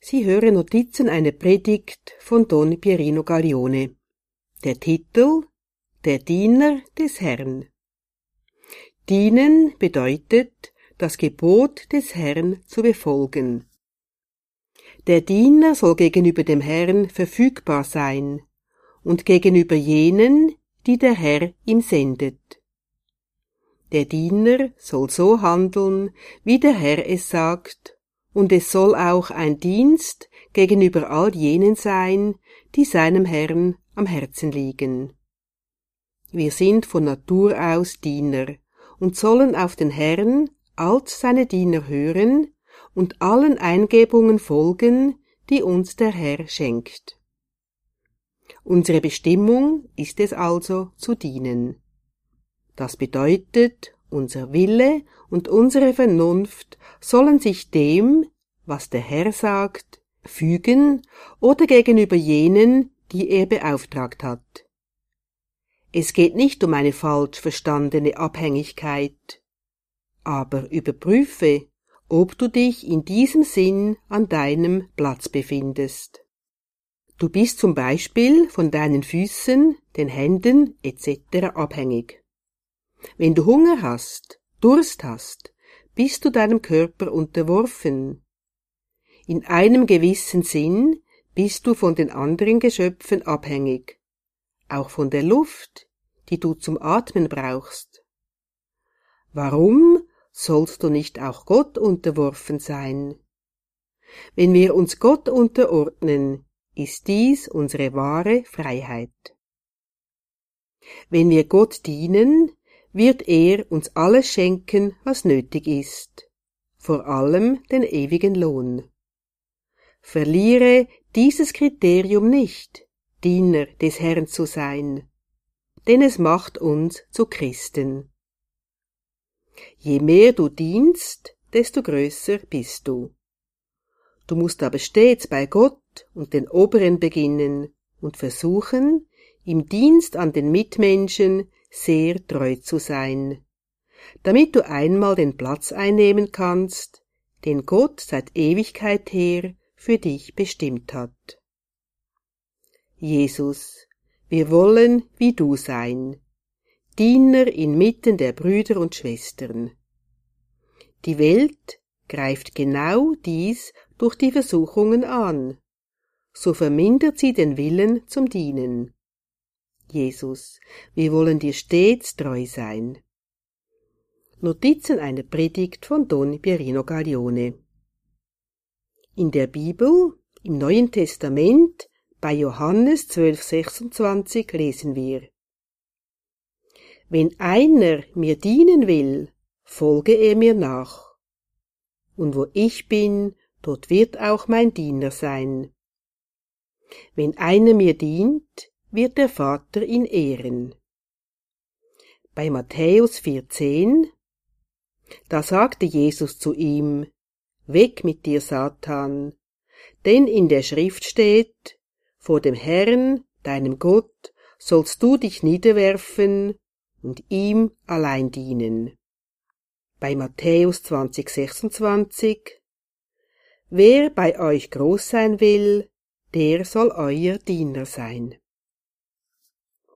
Sie hören Notizen einer Predigt von Don Pierino Gaglione. Der Titel Der Diener des Herrn. Dienen bedeutet, das Gebot des Herrn zu befolgen. Der Diener soll gegenüber dem Herrn verfügbar sein und gegenüber jenen, die der Herr ihm sendet. Der Diener soll so handeln, wie der Herr es sagt und es soll auch ein Dienst gegenüber all jenen sein, die seinem Herrn am Herzen liegen. Wir sind von Natur aus Diener und sollen auf den Herrn als seine Diener hören und allen Eingebungen folgen, die uns der Herr schenkt. Unsere Bestimmung ist es also zu dienen. Das bedeutet, unser Wille und unsere Vernunft sollen sich dem, was der Herr sagt, fügen oder gegenüber jenen, die er beauftragt hat. Es geht nicht um eine falsch verstandene Abhängigkeit, aber überprüfe, ob du dich in diesem Sinn an deinem Platz befindest. Du bist zum Beispiel von deinen Füßen, den Händen etc. abhängig. Wenn du Hunger hast, Durst hast, bist du deinem Körper unterworfen. In einem gewissen Sinn bist du von den anderen Geschöpfen abhängig, auch von der Luft, die du zum Atmen brauchst. Warum sollst du nicht auch Gott unterworfen sein? Wenn wir uns Gott unterordnen, ist dies unsere wahre Freiheit. Wenn wir Gott dienen, wird er uns alles schenken, was nötig ist, vor allem den ewigen Lohn. Verliere dieses Kriterium nicht, Diener des Herrn zu sein, denn es macht uns zu Christen. Je mehr du dienst, desto größer bist du. Du musst aber stets bei Gott und den Oberen beginnen und versuchen, im Dienst an den Mitmenschen sehr treu zu sein, damit du einmal den Platz einnehmen kannst, den Gott seit Ewigkeit her für dich bestimmt hat. Jesus, wir wollen wie du sein, Diener inmitten der Brüder und Schwestern. Die Welt greift genau dies durch die Versuchungen an, so vermindert sie den Willen zum Dienen. Jesus, wir wollen dir stets treu sein. Notizen einer Predigt von Don Pierino Gaglione. In der Bibel, im Neuen Testament, bei Johannes 12,26 lesen wir. Wenn einer mir dienen will, folge er mir nach. Und wo ich bin, dort wird auch mein Diener sein. Wenn einer mir dient, wird der Vater ihn ehren. Bei Matthäus 14, da sagte Jesus zu ihm, Weg mit dir, Satan, denn in der Schrift steht, vor dem Herrn, deinem Gott, sollst du dich niederwerfen und ihm allein dienen. Bei Matthäus 20, 26, Wer bei euch groß sein will, der soll euer Diener sein.